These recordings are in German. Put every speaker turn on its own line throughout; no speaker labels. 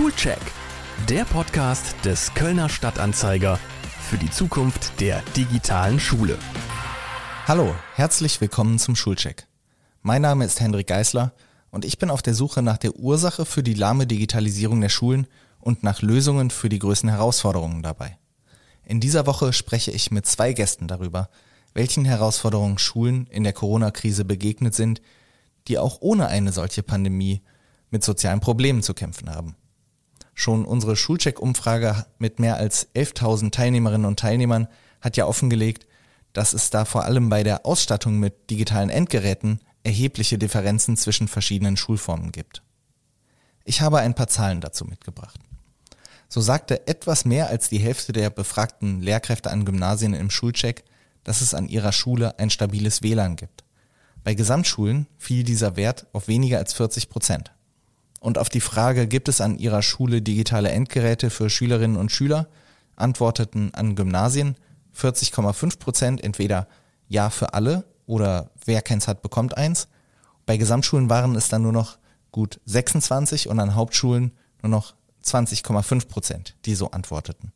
Schulcheck, der Podcast des Kölner Stadtanzeiger für die Zukunft der digitalen Schule.
Hallo, herzlich willkommen zum Schulcheck. Mein Name ist Hendrik Geisler und ich bin auf der Suche nach der Ursache für die lahme Digitalisierung der Schulen und nach Lösungen für die größten Herausforderungen dabei. In dieser Woche spreche ich mit zwei Gästen darüber, welchen Herausforderungen Schulen in der Corona-Krise begegnet sind, die auch ohne eine solche Pandemie mit sozialen Problemen zu kämpfen haben. Schon unsere Schulcheck-Umfrage mit mehr als 11.000 Teilnehmerinnen und Teilnehmern hat ja offengelegt, dass es da vor allem bei der Ausstattung mit digitalen Endgeräten erhebliche Differenzen zwischen verschiedenen Schulformen gibt. Ich habe ein paar Zahlen dazu mitgebracht. So sagte etwas mehr als die Hälfte der befragten Lehrkräfte an Gymnasien im Schulcheck, dass es an ihrer Schule ein stabiles WLAN gibt. Bei Gesamtschulen fiel dieser Wert auf weniger als 40 Prozent. Und auf die Frage, gibt es an Ihrer Schule digitale Endgeräte für Schülerinnen und Schüler, antworteten an Gymnasien 40,5 Prozent entweder Ja für alle oder wer keins hat, bekommt eins. Bei Gesamtschulen waren es dann nur noch gut 26 und an Hauptschulen nur noch 20,5 Prozent, die so antworteten.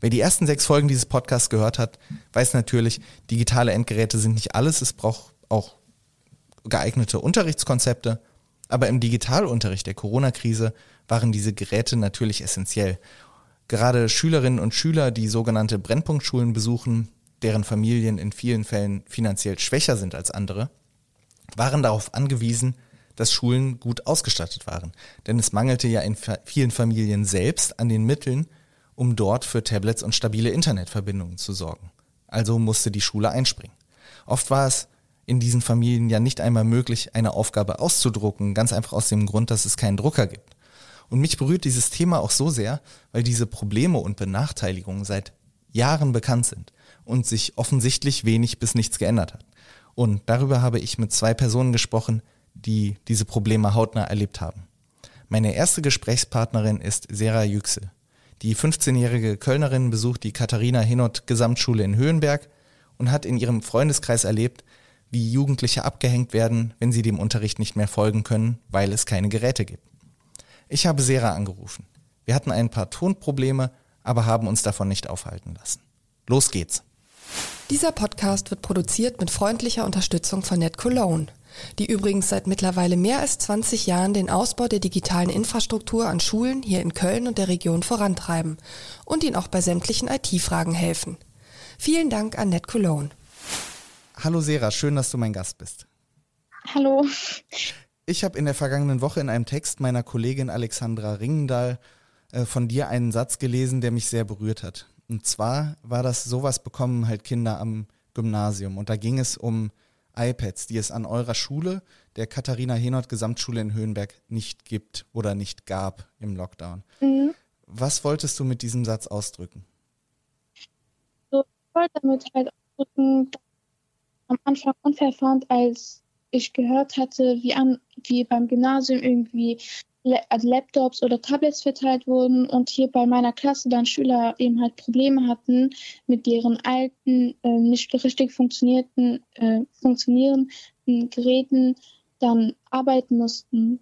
Wer die ersten sechs Folgen dieses Podcasts gehört hat, weiß natürlich, digitale Endgeräte sind nicht alles. Es braucht auch geeignete Unterrichtskonzepte aber im Digitalunterricht der Corona-Krise waren diese Geräte natürlich essentiell. Gerade Schülerinnen und Schüler, die sogenannte Brennpunktschulen besuchen, deren Familien in vielen Fällen finanziell schwächer sind als andere, waren darauf angewiesen, dass Schulen gut ausgestattet waren. Denn es mangelte ja in vielen Familien selbst an den Mitteln, um dort für Tablets und stabile Internetverbindungen zu sorgen. Also musste die Schule einspringen. Oft war es in diesen Familien ja nicht einmal möglich, eine Aufgabe auszudrucken, ganz einfach aus dem Grund, dass es keinen Drucker gibt. Und mich berührt dieses Thema auch so sehr, weil diese Probleme und Benachteiligungen seit Jahren bekannt sind und sich offensichtlich wenig bis nichts geändert hat. Und darüber habe ich mit zwei Personen gesprochen, die diese Probleme hautnah erlebt haben. Meine erste Gesprächspartnerin ist Sera Yüksel. Die 15-jährige Kölnerin besucht die Katharina Hinott Gesamtschule in Höhenberg und hat in ihrem Freundeskreis erlebt, wie Jugendliche abgehängt werden, wenn sie dem Unterricht nicht mehr folgen können, weil es keine Geräte gibt. Ich habe Sera angerufen. Wir hatten ein paar Tonprobleme, aber haben uns davon nicht aufhalten lassen. Los geht's.
Dieser Podcast wird produziert mit freundlicher Unterstützung von NetCologne, die übrigens seit mittlerweile mehr als 20 Jahren den Ausbau der digitalen Infrastruktur an Schulen hier in Köln und der Region vorantreiben und ihnen auch bei sämtlichen IT-Fragen helfen. Vielen Dank an NetCologne.
Hallo Sera, schön, dass du mein Gast bist.
Hallo.
Ich habe in der vergangenen Woche in einem Text meiner Kollegin Alexandra Ringendahl äh, von dir einen Satz gelesen, der mich sehr berührt hat. Und zwar war das sowas bekommen halt Kinder am Gymnasium. Und da ging es um iPads, die es an eurer Schule, der Katharina Henott Gesamtschule in Höhenberg, nicht gibt oder nicht gab im Lockdown. Mhm. Was wolltest du mit diesem Satz ausdrücken?
So, ich wollte damit halt ausdrücken, dass am Anfang unfair fand, als ich gehört hatte, wie, an, wie beim Gymnasium irgendwie also Laptops oder Tablets verteilt wurden und hier bei meiner Klasse dann Schüler eben halt Probleme hatten mit deren alten, äh, nicht richtig funktionierten, äh, funktionierenden Geräten dann arbeiten mussten.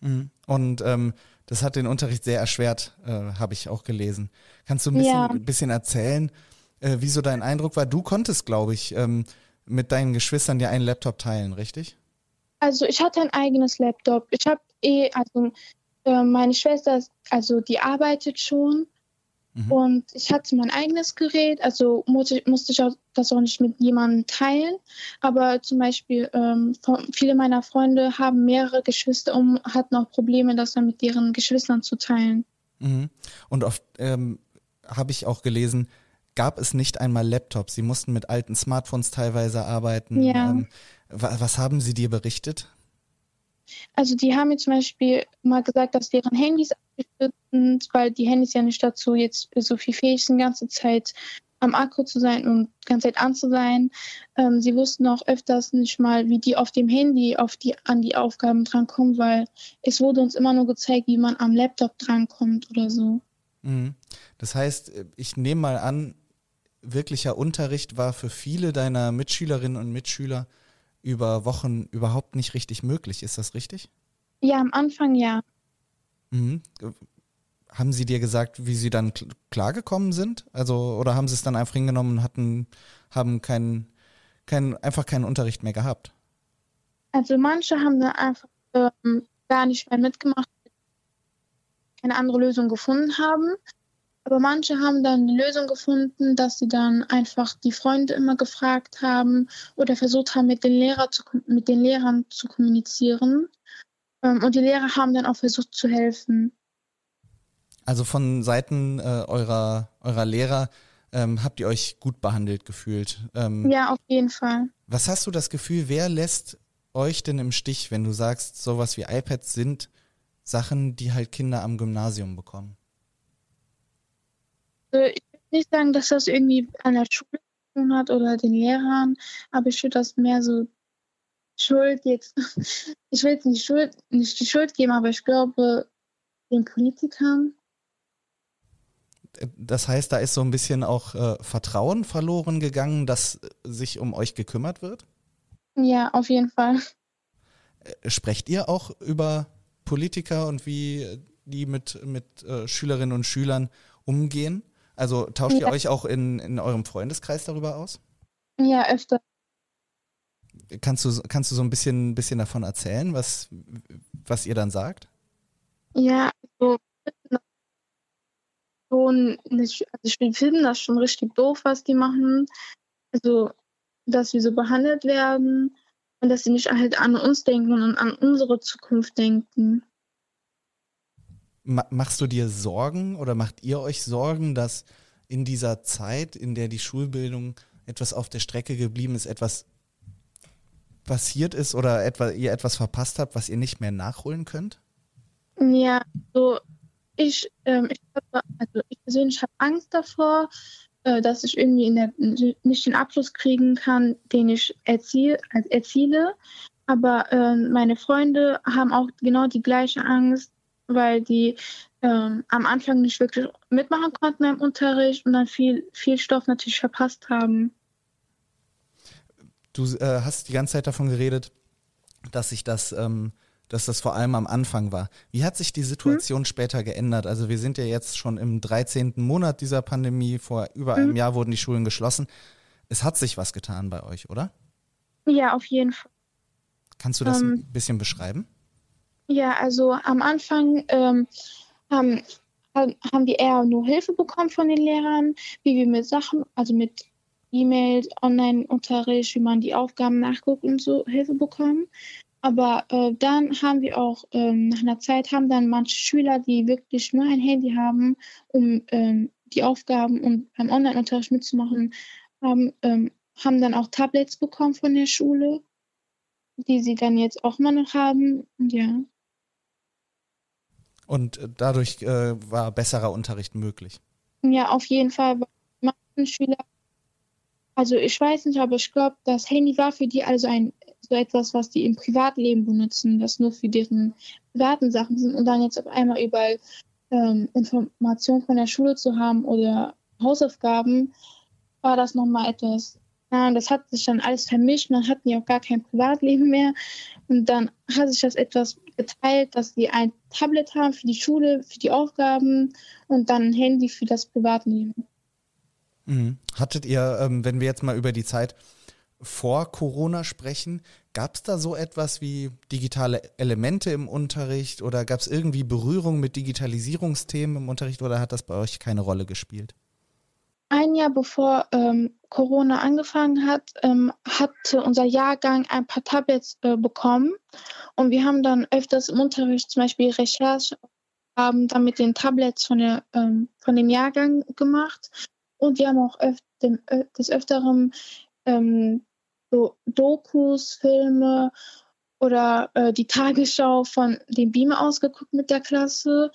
Mhm. Und ähm, das hat den Unterricht sehr erschwert, äh, habe ich auch gelesen. Kannst du ein bisschen, ja. ein bisschen erzählen, äh, wie so dein Eindruck war. Du konntest, glaube ich, ähm, mit deinen Geschwistern dir einen Laptop teilen, richtig?
Also ich hatte ein eigenes Laptop. Ich habe eh, also äh, meine Schwester, also die arbeitet schon mhm. und ich hatte mein eigenes Gerät, also musste, musste ich auch das auch nicht mit jemandem teilen. Aber zum Beispiel ähm, viele meiner Freunde haben mehrere Geschwister und hatten auch Probleme, das dann mit ihren Geschwistern zu teilen.
Mhm. Und oft ähm, habe ich auch gelesen, gab es nicht einmal Laptops. Sie mussten mit alten Smartphones teilweise arbeiten. Ja. Ähm, was haben sie dir berichtet?
Also die haben mir zum Beispiel mal gesagt, dass deren Handys abgestürzt sind, weil die Handys ja nicht dazu jetzt so viel fähig sind, die ganze Zeit am Akku zu sein und die ganze Zeit an zu sein. Ähm, sie wussten auch öfters nicht mal, wie die auf dem Handy auf die, an die Aufgaben drankommen, weil es wurde uns immer nur gezeigt, wie man am Laptop drankommt oder so.
Mhm. Das heißt, ich nehme mal an, wirklicher Unterricht war für viele deiner Mitschülerinnen und Mitschüler über Wochen überhaupt nicht richtig möglich. Ist das richtig?
Ja, am Anfang ja.
Mhm. Haben sie dir gesagt, wie sie dann klargekommen sind? Also, oder haben sie es dann einfach hingenommen und hatten, haben keinen, keinen, einfach keinen Unterricht mehr gehabt?
Also manche haben dann einfach ähm, gar nicht mehr mitgemacht, keine andere Lösung gefunden haben. Aber manche haben dann eine Lösung gefunden, dass sie dann einfach die Freunde immer gefragt haben oder versucht haben, mit den, Lehrer zu, mit den Lehrern zu kommunizieren. Ähm, und die Lehrer haben dann auch versucht zu helfen.
Also von Seiten äh, eurer, eurer Lehrer ähm, habt ihr euch gut behandelt gefühlt?
Ähm, ja, auf jeden Fall.
Was hast du das Gefühl, wer lässt euch denn im Stich, wenn du sagst, sowas wie iPads sind Sachen, die halt Kinder am Gymnasium bekommen?
Also ich würde nicht sagen, dass das irgendwie an der Schule zu tun hat oder den Lehrern, aber ich würde das mehr so Schuld jetzt, ich will jetzt nicht, Schuld, nicht die Schuld geben, aber ich glaube den Politikern.
Das heißt, da ist so ein bisschen auch äh, Vertrauen verloren gegangen, dass sich um euch gekümmert wird?
Ja, auf jeden Fall.
Äh, sprecht ihr auch über Politiker und wie die mit, mit äh, Schülerinnen und Schülern umgehen? Also tauscht ja. ihr euch auch in, in eurem Freundeskreis darüber aus?
Ja, öfter.
Kannst du, kannst du so ein bisschen, bisschen davon erzählen, was, was ihr dann sagt?
Ja, also, schon also ich finde das schon richtig doof, was die machen. Also, dass wir so behandelt werden und dass sie nicht halt an uns denken und an unsere Zukunft denken
machst du dir Sorgen oder macht ihr euch Sorgen, dass in dieser Zeit, in der die Schulbildung etwas auf der Strecke geblieben ist, etwas passiert ist oder etwa, ihr etwas verpasst habt, was ihr nicht mehr nachholen könnt?
Ja, so ich, ähm, ich, also ich persönlich habe Angst davor, äh, dass ich irgendwie der, nicht den Abschluss kriegen kann, den ich erziel, erziele. Aber äh, meine Freunde haben auch genau die gleiche Angst, weil die ähm, am Anfang nicht wirklich mitmachen konnten im Unterricht und dann viel, viel Stoff natürlich verpasst haben.
Du äh, hast die ganze Zeit davon geredet, dass sich das, ähm, dass das vor allem am Anfang war. Wie hat sich die Situation hm? später geändert? Also wir sind ja jetzt schon im 13. Monat dieser Pandemie. Vor über hm? einem Jahr wurden die Schulen geschlossen. Es hat sich was getan bei euch, oder?
Ja, auf jeden Fall.
Kannst du das ähm, ein bisschen beschreiben?
Ja, also am Anfang ähm, haben, haben wir eher nur Hilfe bekommen von den Lehrern, wie wir mit Sachen, also mit E-Mails, Online-Unterricht, wie man die Aufgaben nachguckt und so Hilfe bekommen. Aber äh, dann haben wir auch ähm, nach einer Zeit haben dann manche Schüler, die wirklich nur ein Handy haben, um ähm, die Aufgaben und beim Online-Unterricht mitzumachen, haben, ähm, haben dann auch Tablets bekommen von der Schule, die sie dann jetzt auch immer noch haben. Ja.
Und äh, dadurch äh, war besserer Unterricht möglich.
Ja, auf jeden Fall. Manchen Schüler, also ich weiß nicht, aber ich glaube, das Handy war für die also ein so etwas, was die im Privatleben benutzen, das nur für deren privaten Sachen sind und dann jetzt auf einmal überall ähm, Informationen von der Schule zu haben oder Hausaufgaben, war das nochmal etwas ja, das hat sich dann alles vermischt, dann hatten die auch gar kein Privatleben mehr. Und dann hat sich das etwas geteilt, dass die ein Tablet haben für die Schule, für die Aufgaben und dann ein Handy für das Privatleben.
Mhm. Hattet ihr, ähm, wenn wir jetzt mal über die Zeit vor Corona sprechen, gab es da so etwas wie digitale Elemente im Unterricht oder gab es irgendwie Berührung mit Digitalisierungsthemen im Unterricht oder hat das bei euch keine Rolle gespielt?
Ein Jahr bevor ähm, Corona angefangen hat, ähm, hatte unser Jahrgang ein paar Tablets äh, bekommen. Und wir haben dann öfters im Unterricht zum Beispiel Recherche haben dann mit den Tablets von, der, ähm, von dem Jahrgang gemacht. Und wir haben auch öf dem, äh, des Öfteren ähm, so Dokus, Filme oder äh, die Tagesschau von dem Beamer ausgeguckt mit der Klasse.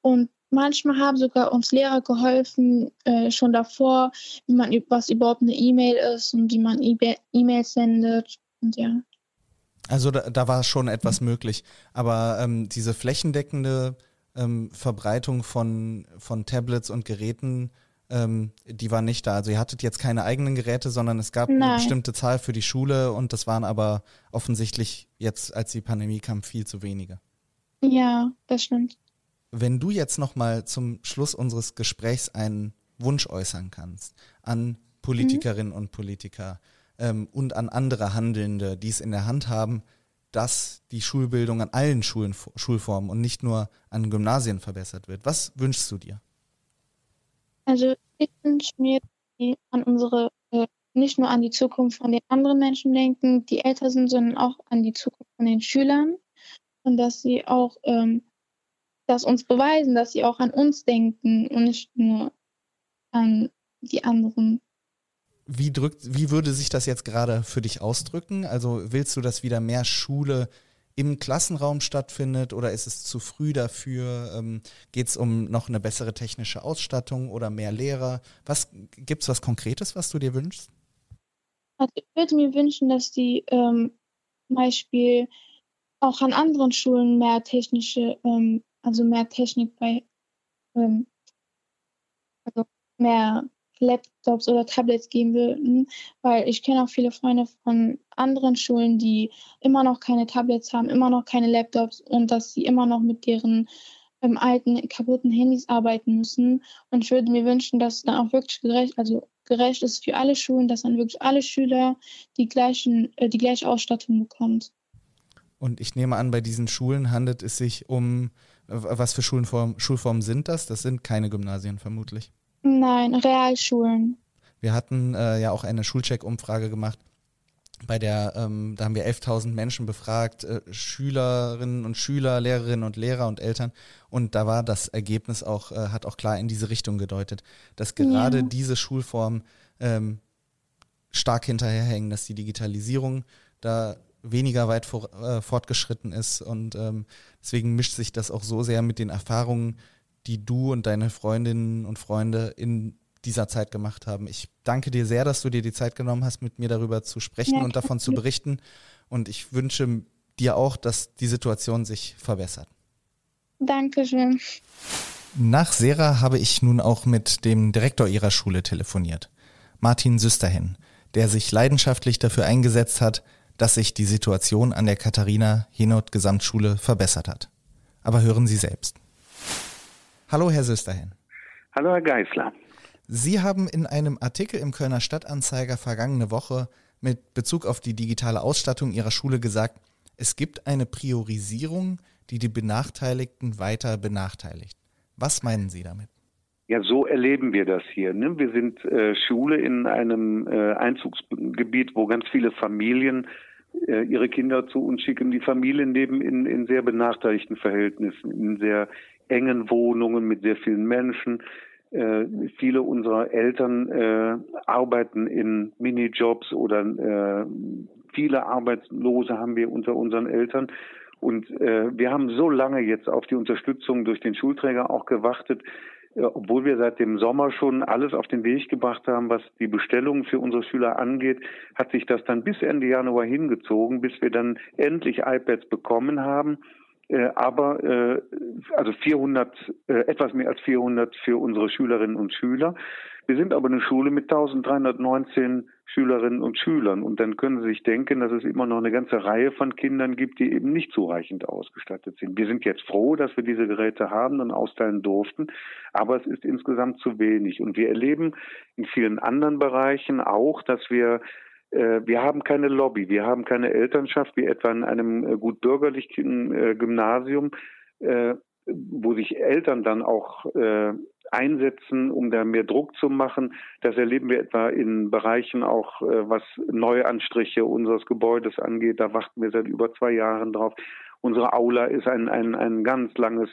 Und Manchmal haben sogar uns Lehrer geholfen, äh, schon davor, wie man was überhaupt eine E-Mail ist und wie man E-Mails sendet und ja.
Also da, da war schon etwas möglich. Aber ähm, diese flächendeckende ähm, Verbreitung von, von Tablets und Geräten, ähm, die war nicht da. Also ihr hattet jetzt keine eigenen Geräte, sondern es gab Nein. eine bestimmte Zahl für die Schule und das waren aber offensichtlich jetzt, als die Pandemie kam, viel zu wenige.
Ja, das stimmt.
Wenn du jetzt nochmal zum Schluss unseres Gesprächs einen Wunsch äußern kannst an Politikerinnen mhm. und Politiker ähm, und an andere Handelnde, die es in der Hand haben, dass die Schulbildung an allen Schulen, Schulformen und nicht nur an Gymnasien verbessert wird. Was wünschst du dir?
Also ich wünsche mir an unsere, äh, nicht nur an die Zukunft von den anderen Menschen denken, die älter sind, sondern auch an die Zukunft von den Schülern und dass sie auch ähm, das uns beweisen, dass sie auch an uns denken und nicht nur an die anderen.
Wie drückt, wie würde sich das jetzt gerade für dich ausdrücken? Also willst du, dass wieder mehr Schule im Klassenraum stattfindet oder ist es zu früh dafür? Ähm, Geht es um noch eine bessere technische Ausstattung oder mehr Lehrer? Was gibt es was Konkretes, was du dir wünschst?
Also ich würde mir wünschen, dass die ähm, zum Beispiel auch an anderen Schulen mehr technische, ähm, also mehr Technik bei, ähm, also mehr Laptops oder Tablets geben würden, weil ich kenne auch viele Freunde von anderen Schulen, die immer noch keine Tablets haben, immer noch keine Laptops und dass sie immer noch mit deren ähm, alten, kaputten Handys arbeiten müssen. Und ich würde mir wünschen, dass dann auch wirklich gerecht, also gerecht ist für alle Schulen, dass dann wirklich alle Schüler die, gleichen, äh, die gleiche Ausstattung bekommt.
Und ich nehme an, bei diesen Schulen handelt es sich um, was für Schulform, Schulformen sind das? Das sind keine Gymnasien vermutlich.
Nein, Realschulen.
Wir hatten äh, ja auch eine Schulcheck-Umfrage gemacht, bei der, ähm, da haben wir 11.000 Menschen befragt, äh, Schülerinnen und Schüler, Lehrerinnen und Lehrer und Eltern. Und da war das Ergebnis auch, äh, hat auch klar in diese Richtung gedeutet, dass gerade ja. diese Schulform ähm, stark hinterherhängen, dass die Digitalisierung da weniger weit vor, äh, fortgeschritten ist. Und ähm, deswegen mischt sich das auch so sehr mit den Erfahrungen die du und deine Freundinnen und Freunde in dieser Zeit gemacht haben. Ich danke dir sehr, dass du dir die Zeit genommen hast, mit mir darüber zu sprechen ja, und davon zu berichten. Und ich wünsche dir auch, dass die Situation sich verbessert.
Dankeschön.
Nach Sera habe ich nun auch mit dem Direktor ihrer Schule telefoniert, Martin Süsterhin, der sich leidenschaftlich dafür eingesetzt hat, dass sich die Situation an der Katharina Henot Gesamtschule verbessert hat. Aber hören Sie selbst. Hallo, Herr Sösterhin.
Hallo, Herr Geißler.
Sie haben in einem Artikel im Kölner Stadtanzeiger vergangene Woche mit Bezug auf die digitale Ausstattung Ihrer Schule gesagt, es gibt eine Priorisierung, die die Benachteiligten weiter benachteiligt. Was meinen Sie damit?
Ja, so erleben wir das hier. Ne? Wir sind äh, Schule in einem äh, Einzugsgebiet, wo ganz viele Familien äh, ihre Kinder zu uns schicken. Die Familien leben in, in sehr benachteiligten Verhältnissen, in sehr engen Wohnungen mit sehr vielen Menschen. Äh, viele unserer Eltern äh, arbeiten in Minijobs oder äh, viele Arbeitslose haben wir unter unseren Eltern. Und äh, wir haben so lange jetzt auf die Unterstützung durch den Schulträger auch gewartet, obwohl wir seit dem Sommer schon alles auf den Weg gebracht haben, was die Bestellungen für unsere Schüler angeht, hat sich das dann bis Ende Januar hingezogen, bis wir dann endlich iPads bekommen haben. Äh, aber äh, also 400, äh, etwas mehr als 400 für unsere Schülerinnen und Schüler. Wir sind aber eine Schule mit 1319 Schülerinnen und Schülern und dann können Sie sich denken, dass es immer noch eine ganze Reihe von Kindern gibt, die eben nicht zureichend ausgestattet sind. Wir sind jetzt froh, dass wir diese Geräte haben und austeilen durften, aber es ist insgesamt zu wenig und wir erleben in vielen anderen Bereichen auch, dass wir wir haben keine Lobby, wir haben keine Elternschaft, wie etwa in einem äh, gut bürgerlichen äh, Gymnasium, wo sich Eltern dann auch einsetzen, um da mehr Druck zu machen. Das erleben wir etwa in Bereichen auch, was Neuanstriche unseres Gebäudes angeht. Da warten wir seit über zwei Jahren drauf. Unsere Aula ist ein, ein, ein ganz langes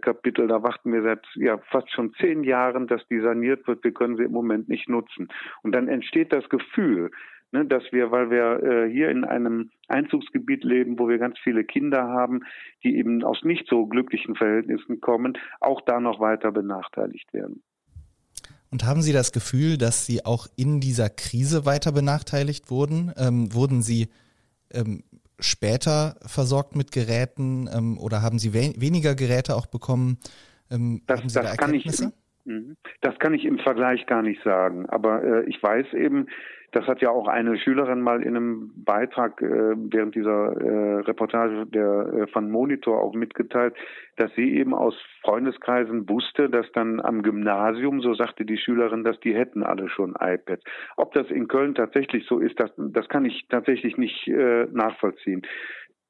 Kapitel. Da warten wir seit ja, fast schon zehn Jahren, dass die saniert wird. Wir können sie im Moment nicht nutzen. Und dann entsteht das Gefühl, ne, dass wir, weil wir äh, hier in einem Einzugsgebiet leben, wo wir ganz viele Kinder haben, die eben aus nicht so glücklichen Verhältnissen kommen, auch da noch weiter benachteiligt werden.
Und haben Sie das Gefühl, dass Sie auch in dieser Krise weiter benachteiligt wurden? Ähm, wurden Sie ähm, später versorgt mit Geräten ähm, oder haben Sie we weniger Geräte auch bekommen?
Ähm, das, das da kann ich, mhm. das kann ich im Vergleich gar nicht sagen. Aber äh, ich weiß eben, Das hat ja auch eine Schülerin mal in einem Beitrag äh, während dieser äh, Reportage der äh, von Monitor auch mitgeteilt, dass sie eben aus Freundeskreisen wusste, dass dann am Gymnasium, so sagte die Schülerin, dass die hätten alle schon iPads. Ob das in Köln tatsächlich so ist, das, das kann ich tatsächlich nicht äh, nachvollziehen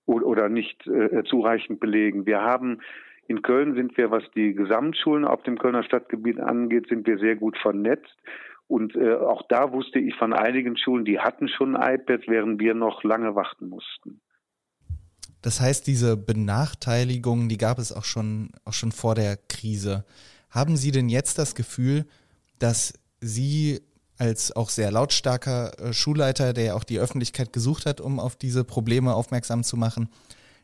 oder, nicht äh, zureichend belegen. Wir haben in Köln sind wir, was die Gesamtschulen auf dem Kölner Stadtgebiet angeht, sind wir sehr gut vernetzt. Und äh, auch da wusste ich von einigen Schulen, die hatten schon iPads, während wir noch lange warten mussten.
Das heißt, diese Benachteiligungen, die gab es auch schon, auch schon vor der Krise. Haben Sie denn jetzt das Gefühl, dass Sie als auch sehr lautstarker äh, Schulleiter, der auch die Öffentlichkeit gesucht hat, um auf diese Probleme aufmerksam zu machen,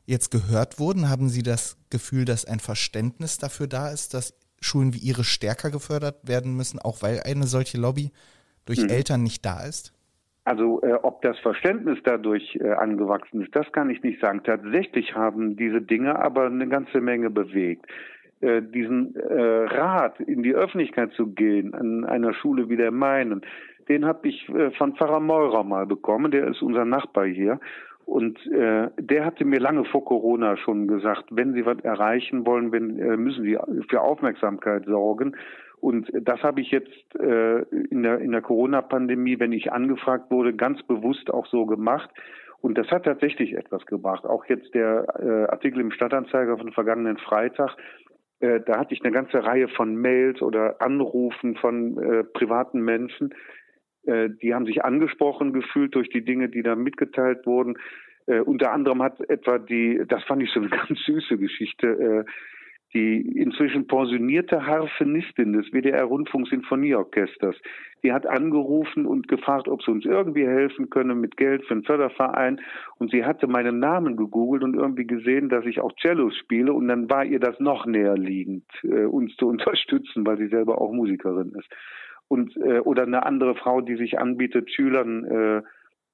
jetzt gehört wurden? Haben Sie das Gefühl, dass ein Verständnis dafür da ist, dass Schulen wie ihre stärker gefördert werden müssen, auch weil eine solche Lobby durch mhm. Eltern nicht da ist?
Also äh, ob das Verständnis dadurch äh, angewachsen ist, das kann ich nicht sagen. Tatsächlich haben diese Dinge aber eine ganze Menge bewegt. Äh, diesen äh, Rat in die Öffentlichkeit zu gehen an einer Schule wie der meinen, den habe ich äh, von Pfarrer Meurer mal bekommen. Der ist unser Nachbar hier. Und äh, der hatte mir lange vor Corona schon gesagt, wenn Sie was erreichen wollen, wenn, äh, müssen Sie für Aufmerksamkeit sorgen. Und das habe ich jetzt äh, in der, in der Corona-Pandemie, wenn ich angefragt wurde, ganz bewusst auch so gemacht. Und das hat tatsächlich etwas gebracht. Auch jetzt der äh, Artikel im Stadtanzeiger von vergangenen Freitag, äh, da hatte ich eine ganze Reihe von Mails oder Anrufen von äh, privaten Menschen, äh, die haben sich angesprochen gefühlt durch die Dinge, die da mitgeteilt wurden. Äh, unter anderem hat etwa die, das fand ich so eine ganz süße Geschichte, äh, die inzwischen pensionierte Harfenistin des WDR Rundfunksinfonieorchesters, die hat angerufen und gefragt, ob sie uns irgendwie helfen könne mit Geld für einen Förderverein. Und sie hatte meinen Namen gegoogelt und irgendwie gesehen, dass ich auch Cello spiele. Und dann war ihr das noch näher liegend, äh, uns zu unterstützen, weil sie selber auch Musikerin ist und äh, oder eine andere Frau, die sich anbietet, Schülern äh,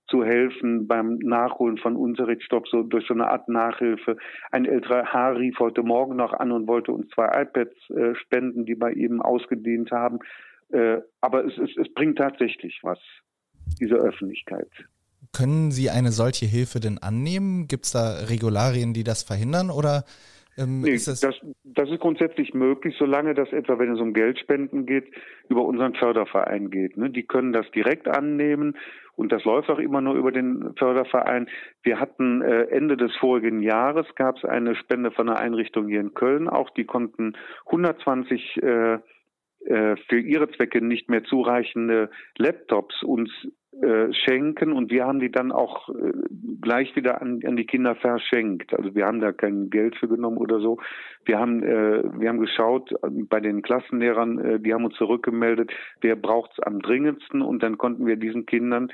zu helfen beim Nachholen von Unterrichtsstoff, so durch so eine Art Nachhilfe. Ein älterer Herr rief heute Morgen noch an und wollte uns zwei iPads äh, spenden, die bei ihm ausgedient haben. Äh, aber es, es, es bringt tatsächlich was, diese Öffentlichkeit.
Können Sie eine solche Hilfe denn annehmen? Gibt es da Regularien, die das verhindern oder
ähm, nee, das, das, das, ist grundsätzlich möglich, solange das etwa, wenn es um Geldspenden geht, über unseren Förderverein geht. Ne? Die können das direkt annehmen und das läuft auch immer nur über den Förderverein. Wir hatten äh, Ende des vorigen Jahres gab es eine Spende von einer Einrichtung hier in Köln. Auch die konnten 120 äh, äh, für ihre Zwecke nicht mehr zureichende Laptops uns äh, schenken und wir haben die dann auch äh, gleich wieder an, an die Kinder verschenkt. Also wir haben da kein Geld für genommen oder so. Wir haben äh, wir haben geschaut bei den Klassenlehrern, äh, die haben uns zurückgemeldet, wer braucht's am dringendsten und dann konnten wir diesen Kindern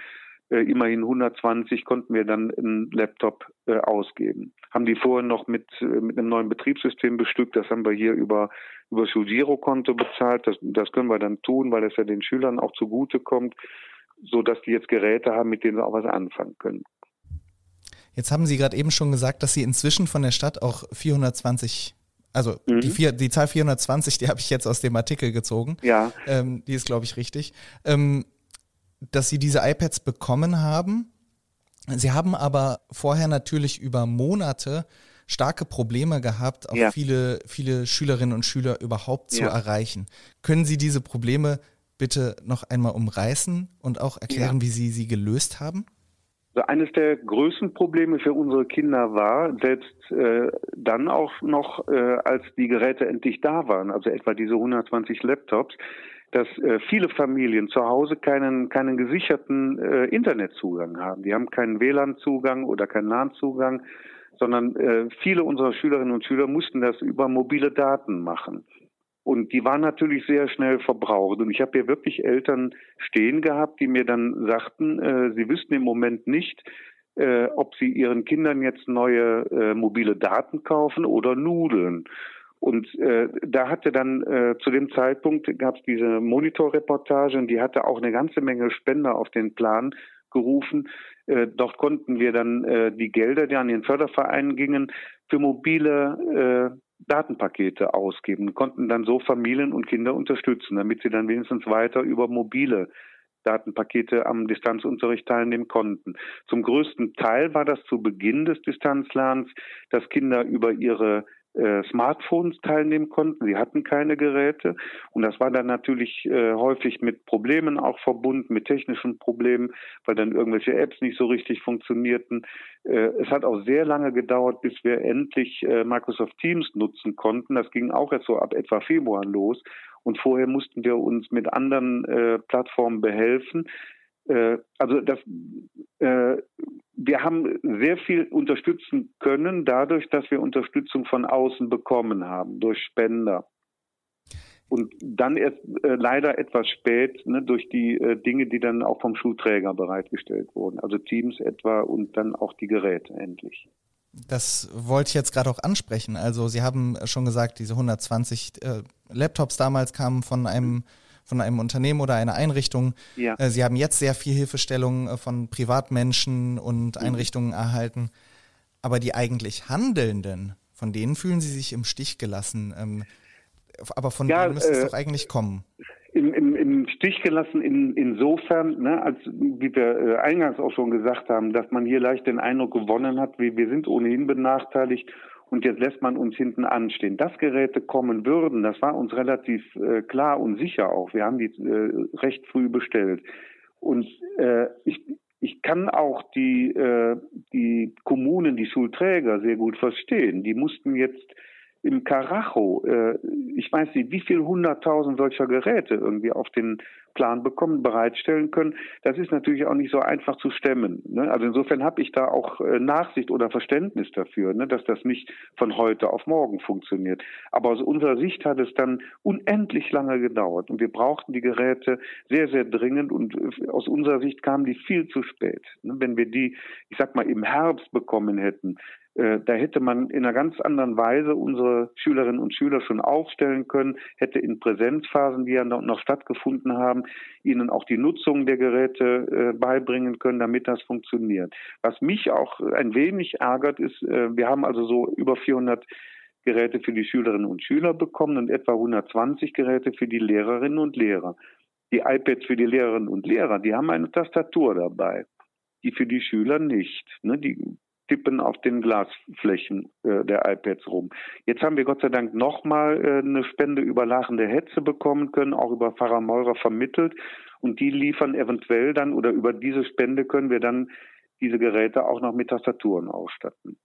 äh, immerhin 120 konnten wir dann einen Laptop äh, ausgeben. Haben die vorher noch mit äh, mit einem neuen Betriebssystem bestückt, das haben wir hier über über das Girokonto bezahlt. Das, das können wir dann tun, weil das ja den Schülern auch zugute kommt so dass die jetzt Geräte haben, mit denen sie auch was anfangen können.
Jetzt haben Sie gerade eben schon gesagt, dass Sie inzwischen von der Stadt auch 420 also mhm. die, vier, die Zahl 420, die habe ich jetzt aus dem Artikel gezogen.
Ja.
Ähm, die ist, glaube ich, richtig. Ähm, dass sie diese iPads bekommen haben. Sie haben aber vorher natürlich über Monate starke Probleme gehabt, auch ja. viele, viele Schülerinnen und Schüler überhaupt zu ja. erreichen. Können Sie diese Probleme bitte noch einmal umreißen und auch erklären, ja. wie Sie sie gelöst haben?
Also eines der größten Probleme für unsere Kinder war, selbst äh, dann auch noch, äh, als die Geräte endlich da waren, also etwa diese 120 Laptops, dass äh, viele Familien zu Hause keinen, keinen gesicherten äh, Internetzugang haben. Die haben keinen WLAN-Zugang oder keinen LAN-Zugang, sondern äh, viele unserer Schülerinnen und Schüler mussten das über mobile Daten machen. Und die waren natürlich sehr schnell verbraucht. Und ich habe hier wirklich Eltern stehen gehabt, die mir dann sagten, äh, sie wüssten im Moment nicht, äh, ob sie ihren Kindern jetzt neue äh, mobile Daten kaufen oder Nudeln. Und äh, da hatte dann äh, zu dem Zeitpunkt gab es diese Monitorreportage und die hatte auch eine ganze Menge Spender auf den Plan gerufen. Äh, dort konnten wir dann äh, die Gelder, die an den Förderverein gingen, für mobile äh, Datenpakete ausgeben, konnten dann so Familien und Kinder unterstützen, damit sie dann wenigstens weiter über mobile Datenpakete am Distanzunterricht teilnehmen konnten. Zum größten Teil war das zu Beginn des Distanzlernens, dass Kinder über ihre äh, Smartphones teilnehmen konnten. Sie hatten keine Geräte und das war dann natürlich äh, häufig mit Problemen auch verbunden, mit technischen Problemen, weil dann irgendwelche Apps nicht so richtig funktionierten. Äh, es hat auch sehr lange gedauert, bis wir endlich äh, Microsoft Teams nutzen konnten. Das ging auch erst so ab etwa Februar los. Und vorher mussten wir uns mit anderen äh, Plattformen behelfen. Äh, also das, äh, wir haben sehr viel unterstützen können, dadurch, dass wir Unterstützung von außen bekommen haben, durch Spender. Und dann erst äh, leider etwas spät ne, durch die äh, Dinge, die dann auch vom Schulträger bereitgestellt wurden. Also Teams etwa und dann auch die Geräte endlich.
Das wollte ich jetzt gerade auch ansprechen. Also Sie haben schon gesagt, diese 120 äh, Laptops damals kamen von einem von einem Unternehmen oder einer Einrichtung. Ja. Äh, Sie haben jetzt sehr viel Hilfestellung äh, von Privatmenschen und mhm. Einrichtungen erhalten. Aber die eigentlich Handelnden, von denen fühlen Sie sich im Stich gelassen. Ähm, aber von ja, denen müsste es äh, doch eigentlich kommen.
Im, im, Im Stich gelassen in, insofern, ne, als wie wir äh, eingangs auch schon gesagt haben, dass man hier leicht den Eindruck gewonnen hat, wie wir sind ohnehin benachteiligt und jetzt lässt man uns hinten anstehen. Dass Geräte kommen würden, das war uns relativ äh, klar und sicher auch. Wir haben die äh, recht früh bestellt. Und äh, ich, ich kann auch die, äh, die Kommunen, die Schulträger sehr gut verstehen. Die mussten jetzt im Karacho, äh, ich weiß nicht, wie viel hunderttausend solcher Geräte irgendwie auf den Plan bekommen, bereitstellen können. Das ist natürlich auch nicht so einfach zu stemmen. Ne? Also insofern habe ich da auch äh, Nachsicht oder Verständnis dafür, ne? dass das nicht von heute auf morgen funktioniert. Aber aus unserer Sicht hat es dann unendlich lange gedauert und wir brauchten die Geräte sehr, sehr dringend und äh, aus unserer Sicht kamen die viel zu spät. Ne? Wenn wir die, ich sag mal, im Herbst bekommen hätten, äh, da hätte man in einer ganz anderen Weise unsere Schülerinnen und Schüler schon aufstellen können, hätte in Präsenzphasen, die ja noch stattgefunden haben, ihnen auch die Nutzung der Geräte äh, beibringen können, damit das funktioniert. Was mich auch ein wenig ärgert, ist, äh, wir haben also so über 400 Geräte für die Schülerinnen und Schüler bekommen und etwa 120 Geräte für die Lehrerinnen und Lehrer. Die iPads für die Lehrerinnen und Lehrer, die haben eine Tastatur dabei die für die Schüler nicht. Ne? Die tippen auf den Glasflächen äh, der iPads rum. Jetzt haben wir Gott sei Dank nochmal äh, eine Spende über lachende Hetze bekommen können, auch über Pfarrer Meurer vermittelt. Und die liefern eventuell dann oder über diese Spende können wir dann diese Geräte auch noch mit Tastaturen ausstatten.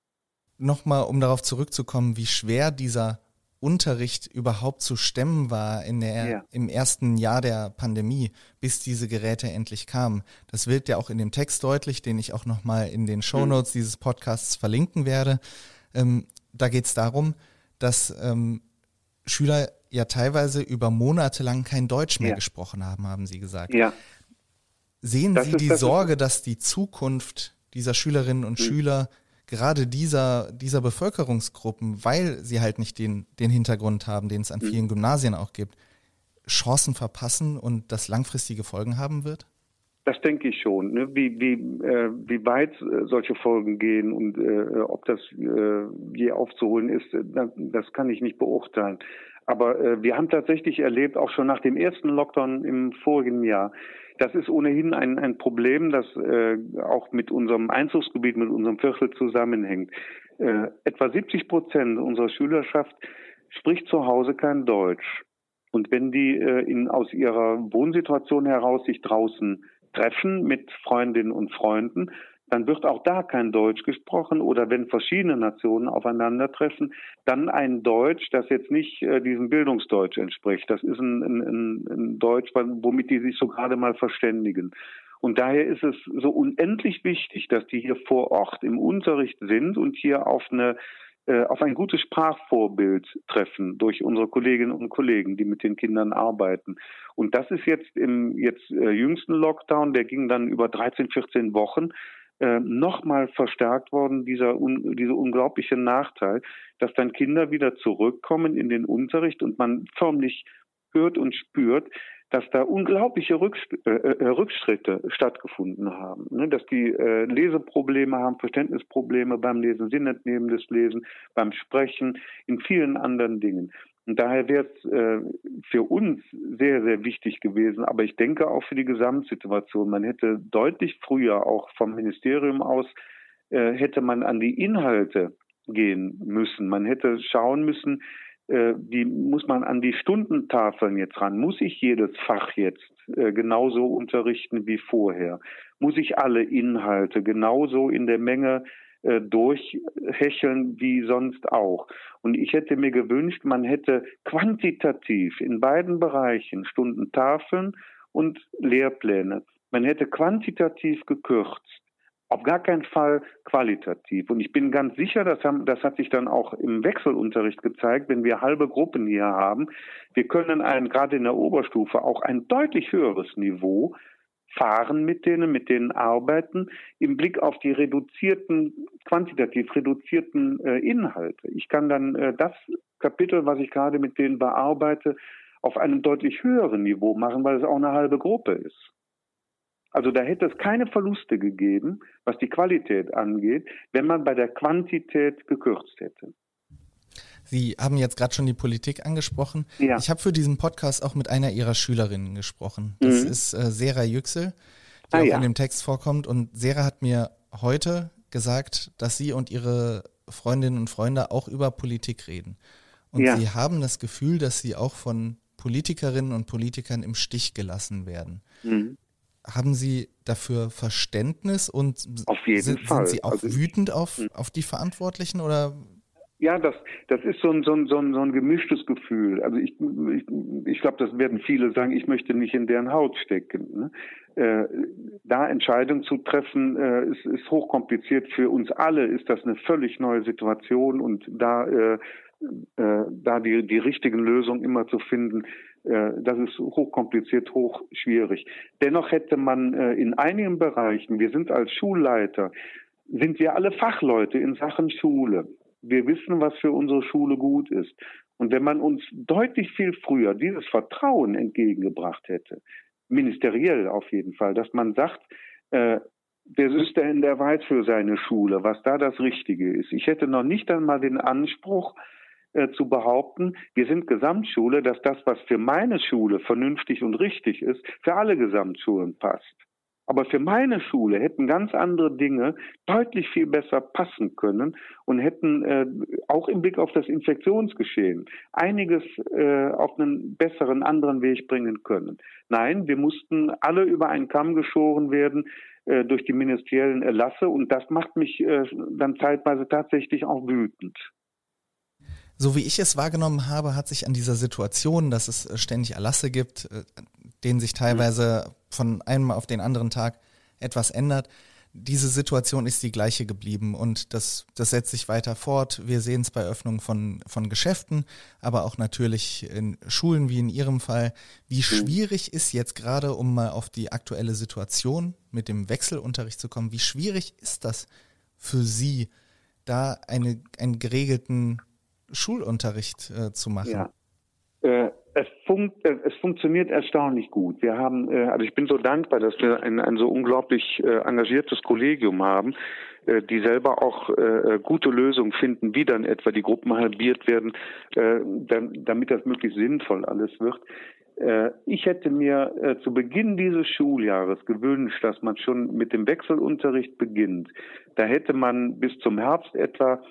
Nochmal, um darauf zurückzukommen, wie schwer dieser Unterricht überhaupt zu stemmen war in der, ja. im ersten Jahr der Pandemie, bis diese Geräte endlich kamen. Das wird ja auch in dem Text deutlich, den ich auch nochmal in den Shownotes mhm. dieses Podcasts verlinken werde. Ähm, da geht es darum, dass ähm, Schüler ja teilweise über Monate lang kein Deutsch mehr ja. gesprochen haben, haben Sie gesagt. Ja. Sehen das Sie ist, die das Sorge, dass die Zukunft dieser Schülerinnen und mhm. Schüler gerade dieser, dieser Bevölkerungsgruppen, weil sie halt nicht den, den Hintergrund haben, den es an mhm. vielen Gymnasien auch gibt, Chancen verpassen und das langfristige Folgen haben wird?
Das denke ich schon. Ne? Wie, wie, äh, wie weit äh, solche Folgen gehen und äh, ob das äh, je aufzuholen ist, äh, das, kann ich nicht beurteilen. Aber äh, wir haben tatsächlich erlebt, auch schon nach dem ersten Lockdown im vorigen Jahr, das ist ohnehin ein, ein Problem, das äh, auch mit unserem Einzugsgebiet, mit unserem Viertel zusammenhängt. Äh, etwa 70 Prozent unserer Schülerschaft spricht zu Hause kein Deutsch. Und wenn die äh, in, aus ihrer Wohnsituation heraus sich draußen treffen mit Freundinnen und Freunden, dann wird auch da kein Deutsch gesprochen oder wenn verschiedene Nationen aufeinandertreffen, dann ein Deutsch, das jetzt nicht äh, diesem Bildungsdeutsch entspricht. Das ist ein, ein, ein Deutsch, womit die sich so gerade mal verständigen. Und daher ist es so unendlich wichtig, dass die hier vor Ort im Unterricht sind und hier auf eine äh, auf ein gutes Sprachvorbild treffen durch unsere Kolleginnen und Kollegen, die mit den Kindern arbeiten. Und das ist jetzt im jetzt äh, jüngsten Lockdown, der ging dann über 13, 14 Wochen, äh, nochmal verstärkt worden, dieser, un, dieser unglaubliche Nachteil, dass dann Kinder wieder zurückkommen in den Unterricht und man förmlich hört und spürt, dass da unglaubliche äh, äh, Rückschritte stattgefunden haben. Ne? Dass die Leseprobleme haben, Verständnisprobleme beim Lesen, sinnentnehmendes Lesen, beim Sprechen, in vielen anderen Dingen. Und daher wäre es äh, für uns sehr, sehr wichtig gewesen, aber ich denke auch für die Gesamtsituation. Man hätte deutlich früher auch vom Ministerium aus, äh, hätte man an die Inhalte gehen müssen. Man hätte schauen müssen, äh, wie muss man an die Stundentafeln jetzt ran? Muss ich jedes Fach jetzt äh, genauso unterrichten wie vorher? Muss ich alle Inhalte genauso in der Menge äh, durchhecheln wie sonst auch. Und ich hätte mir gewünscht, man hätte quantitativ in beiden Bereichen Stundentafeln und Lehrpläne. Man hätte quantitativ gekürzt. Auf gar keinen Fall qualitativ. Und ich bin ganz sicher, das, haben, das hat sich dann auch im Wechselunterricht gezeigt, wenn wir halbe Gruppen hier haben. Wir können ein, gerade in der Oberstufe auch ein deutlich höheres Niveau fahren mit denen, mit denen arbeiten, im Blick auf die reduzierten, quantitativ reduzierten äh, Inhalte. Ich kann dann äh, das Kapitel, was ich gerade mit denen bearbeite, auf einem deutlich höheren Niveau machen, weil es auch eine halbe Gruppe ist. Also da hätte es keine Verluste gegeben, was die Qualität angeht, wenn man bei der Quantität gekürzt hätte.
Sie haben jetzt gerade schon die Politik angesprochen. Ja. Ich habe für diesen Podcast auch mit einer Ihrer Schülerinnen gesprochen. Das mhm. ist äh, Sera Yüksel, die ah, auch ja. in dem Text vorkommt. Und Sera hat mir heute gesagt, dass sie und ihre Freundinnen und Freunde auch über Politik reden. Und ja. sie haben das Gefühl, dass sie auch von Politikerinnen und Politikern im Stich gelassen werden. Mhm. Haben Sie dafür Verständnis und sind, sind, Sie auch also wütend auf, mhm. auf die Verantwortlichen oder
ja, das, das ist so ein, so, ein, so, ein, so ein gemischtes Gefühl. Also ich, ich, ich glaube, das werden viele sagen, ich möchte nicht in deren Haut stecken. Ne? Äh, da Entscheidungen zu treffen, äh, ist, ist hochkompliziert. Für uns alle ist das eine völlig neue Situation und da, äh, äh, da die, die richtigen Lösungen immer zu finden, äh, das ist hochkompliziert, hochschwierig. Dennoch hätte man äh, in einigen Bereichen, wir sind als Schulleiter, sind wir alle Fachleute in Sachen Schule. Wir wissen, was für unsere Schule gut ist. Und wenn man uns deutlich viel früher dieses Vertrauen entgegengebracht hätte, ministeriell auf jeden Fall, dass man sagt, äh, der System, der weiß für seine Schule, was da das Richtige ist. Ich hätte noch nicht einmal den Anspruch äh, zu behaupten, wir sind Gesamtschule, dass das, was für meine Schule vernünftig und richtig ist, für alle Gesamtschulen passt. Aber für meine Schule hätten ganz andere Dinge deutlich viel besser passen können und hätten äh, auch im Blick auf das Infektionsgeschehen einiges äh, auf einen besseren, anderen Weg bringen können. Nein, wir mussten alle über einen Kamm geschoren werden äh, durch die ministeriellen Erlasse und das macht mich äh, dann zeitweise tatsächlich auch wütend.
So wie ich es wahrgenommen habe, hat sich an dieser Situation, dass es ständig Erlasse gibt, äh, denen sich teilweise von einem auf den anderen Tag etwas ändert. Diese Situation ist die gleiche geblieben und das, das setzt sich weiter fort. Wir sehen es bei Öffnung von, von Geschäften, aber auch natürlich in Schulen wie in Ihrem Fall. Wie mhm. schwierig ist jetzt gerade, um mal auf die aktuelle Situation mit dem Wechselunterricht zu kommen, wie schwierig ist das für Sie, da eine, einen geregelten Schulunterricht äh, zu machen?
Ja. Äh, es, fun äh, es funktioniert erstaunlich gut. Wir haben, äh, also ich bin so dankbar, dass wir ein, ein so unglaublich äh, engagiertes Kollegium haben, die selber auch gute Lösungen finden, wie dann etwa die Gruppen halbiert werden, damit das möglichst sinnvoll alles wird. Ich hätte mir zu Beginn dieses Schuljahres gewünscht, dass man schon mit dem Wechselunterricht beginnt. Da hätte man bis zum Herbst etwa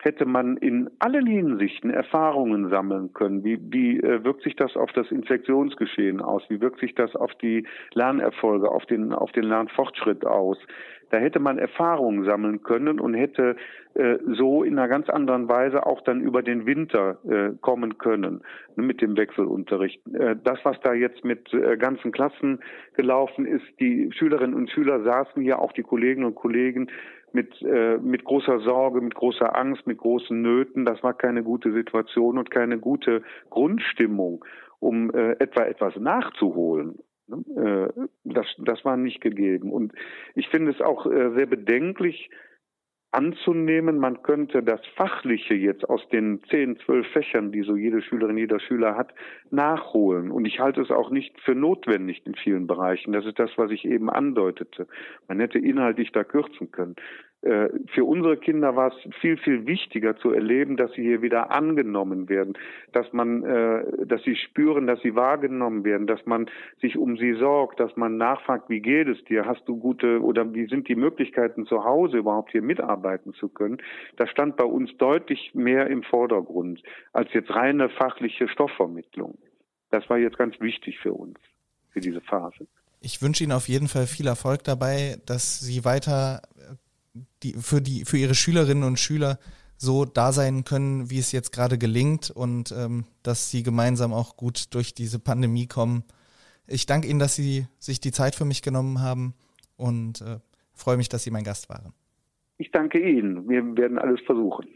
hätte man in allen Hinsichten Erfahrungen sammeln können. Wie, wie äh, wirkt sich das auf das Infektionsgeschehen aus? Wie wirkt sich das auf die Lernerfolge, auf den, auf den Lernfortschritt aus? Da hätte man Erfahrungen sammeln können und hätte äh, so in einer ganz anderen Weise auch dann über den Winter äh, kommen können ne, mit dem Wechselunterricht. Äh, das, was da jetzt mit äh, ganzen Klassen gelaufen ist, die Schülerinnen und Schüler saßen hier, auch die Kolleginnen und Kollegen, mit, äh, mit großer Sorge, mit großer Angst, mit großen Nöten. Das war keine gute Situation und keine gute Grundstimmung, um äh, etwa etwas nachzuholen. Äh, das, das war nicht gegeben. Und ich finde es auch äh, sehr bedenklich, anzunehmen, man könnte das Fachliche jetzt aus den zehn, zwölf Fächern, die so jede Schülerin, jeder Schüler hat, nachholen. Und ich halte es auch nicht für notwendig in vielen Bereichen. Das ist das, was ich eben andeutete. Man hätte inhaltlich da kürzen können. Äh, für unsere Kinder war es viel, viel wichtiger zu erleben, dass sie hier wieder angenommen werden, dass man, äh, dass sie spüren, dass sie wahrgenommen werden, dass man sich um sie sorgt, dass man nachfragt, wie geht es dir? Hast du gute oder wie sind die Möglichkeiten zu Hause überhaupt hier mitarbeiten zu können? Das stand bei uns deutlich mehr im Vordergrund als jetzt reine fachliche Stoffvermittlung. Das war jetzt ganz wichtig für uns, für diese Phase.
Ich wünsche Ihnen auf jeden Fall viel Erfolg dabei, dass Sie weiter die, für, die, für ihre Schülerinnen und Schüler so da sein können, wie es jetzt gerade gelingt und ähm, dass sie gemeinsam auch gut durch diese Pandemie kommen. Ich danke Ihnen, dass Sie sich die Zeit für mich genommen haben und äh, freue mich, dass Sie mein Gast waren.
Ich danke Ihnen. Wir werden alles versuchen.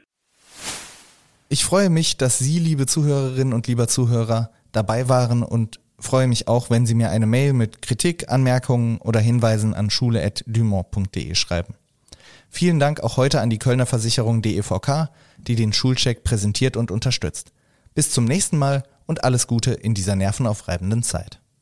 Ich freue mich, dass Sie, liebe Zuhörerinnen und lieber Zuhörer, dabei waren und freue mich auch, wenn Sie mir eine Mail mit Kritik, Anmerkungen oder Hinweisen an schule.dumont.de schreiben. Vielen Dank auch heute an die Kölner Versicherung DEVK, die den Schulcheck präsentiert und unterstützt. Bis zum nächsten Mal und alles Gute in dieser nervenaufreibenden Zeit.